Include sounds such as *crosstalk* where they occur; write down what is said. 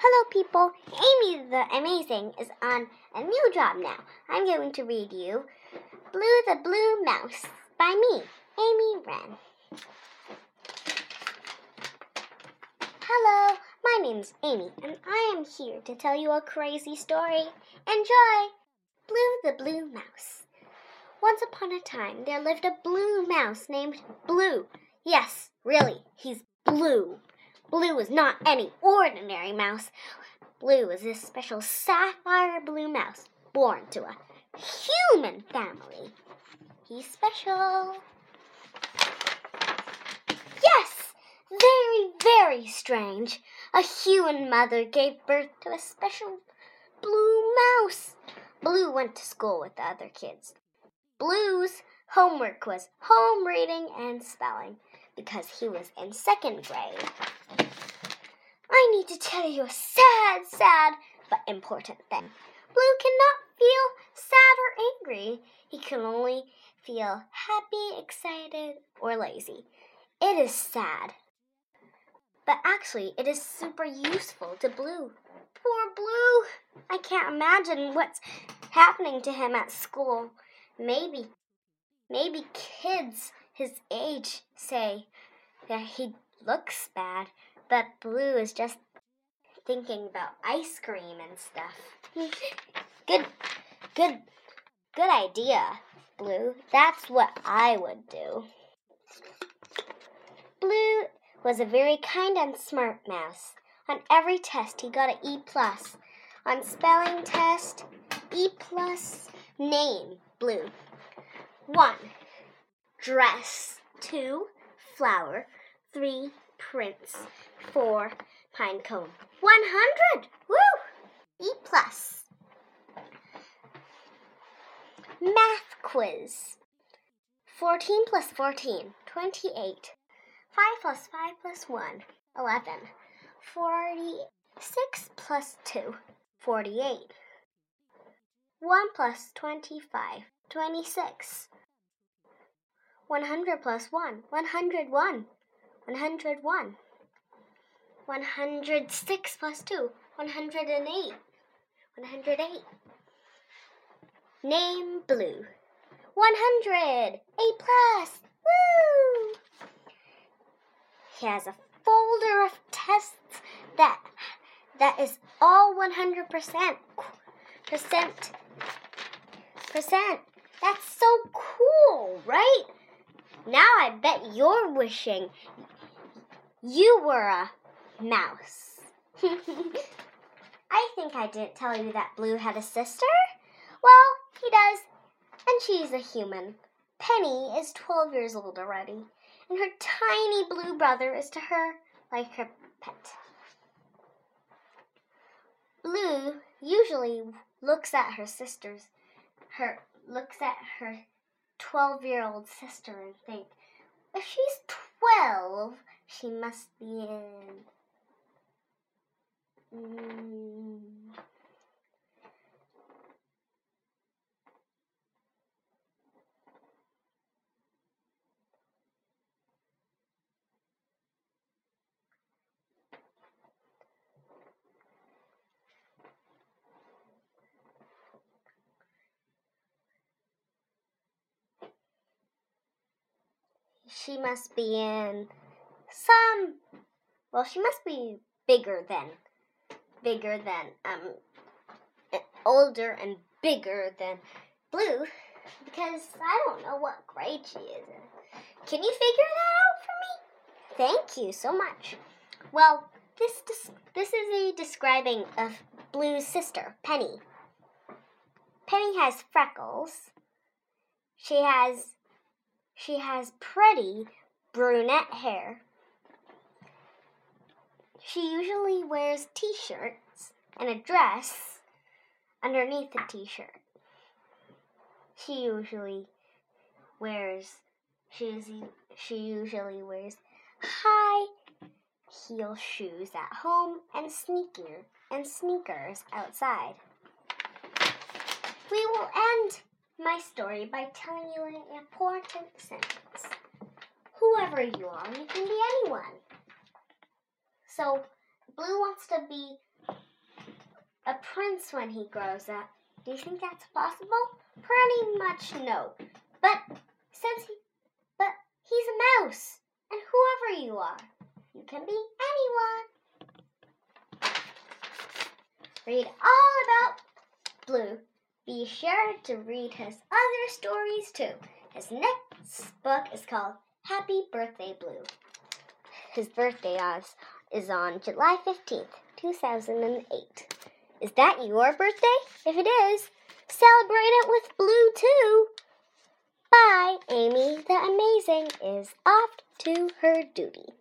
Hello, people. Amy the Amazing is on a new job now. I'm going to read you Blue the Blue Mouse by me, Amy Wren. Hello, my name's Amy, and I am here to tell you a crazy story. Enjoy! Blue the Blue Mouse. Once upon a time, there lived a blue mouse named Blue. Yes, really, he's blue. Blue is not any ordinary mouse. Blue is a special sapphire blue mouse born to a human family. He's special. Yes, very, very strange. A human mother gave birth to a special blue mouse. Blue went to school with the other kids. Blue's homework was home reading and spelling because he was in second grade. I need to tell you a sad, sad, but important thing. Blue cannot feel sad or angry. He can only feel happy, excited, or lazy. It is sad. But actually, it is super useful to Blue. Poor Blue! I can't imagine what's happening to him at school. Maybe, maybe kids his age say that he looks bad, but Blue is just thinking about ice cream and stuff. good, good, good idea, Blue. That's what I would do. Blue was a very kind and smart mouse. On every test, he got an E plus. On spelling test, E plus. Name, blue. One, dress. Two, flower. Three, prince. for pine cone. One hundred. Woo! E plus. Math quiz. 14 plus 14, 28. 5 plus 5 plus 1, 11. 46 plus 2, 48. 1 plus 25, 26. 100 plus 1, 101. 101. 106 plus 2, 108. 108. Name blue. 100. A plus. Woo! He has a folder of tests that that is all 100% percent. That's so cool, right? Now I bet you're wishing you were a mouse. *laughs* I think I didn't tell you that Blue had a sister. Well, he does, and she's a human. Penny is 12 years old already, and her tiny blue brother is to her like her pet. Blue usually looks at her sisters, her looks at her 12-year-old sister and think, if she's 12, she must be in. She must be in some well she must be bigger than bigger than um older and bigger than blue because I don't know what grade she is in. Can you figure that out for me? Thank you so much. Well, this this is a describing of Blue's sister, Penny. Penny has freckles. She has she has pretty brunette hair. She usually wears t shirts and a dress underneath the t shirt. She usually wears she, she usually wears high heel shoes at home and sneaker and sneakers outside. We will end my story by telling you an important sentence. Whoever you are, you can be anyone. So, Blue wants to be a prince when he grows up. Do you think that's possible? Pretty much no. But since he but he's a mouse, and whoever you are, you can be anyone. Read all about Blue. Be sure to read his other stories too. His next book is called Happy Birthday Blue. His birthday is, is on July 15th, 2008. Is that your birthday? If it is, celebrate it with Blue too. Bye, Amy the Amazing is off to her duty.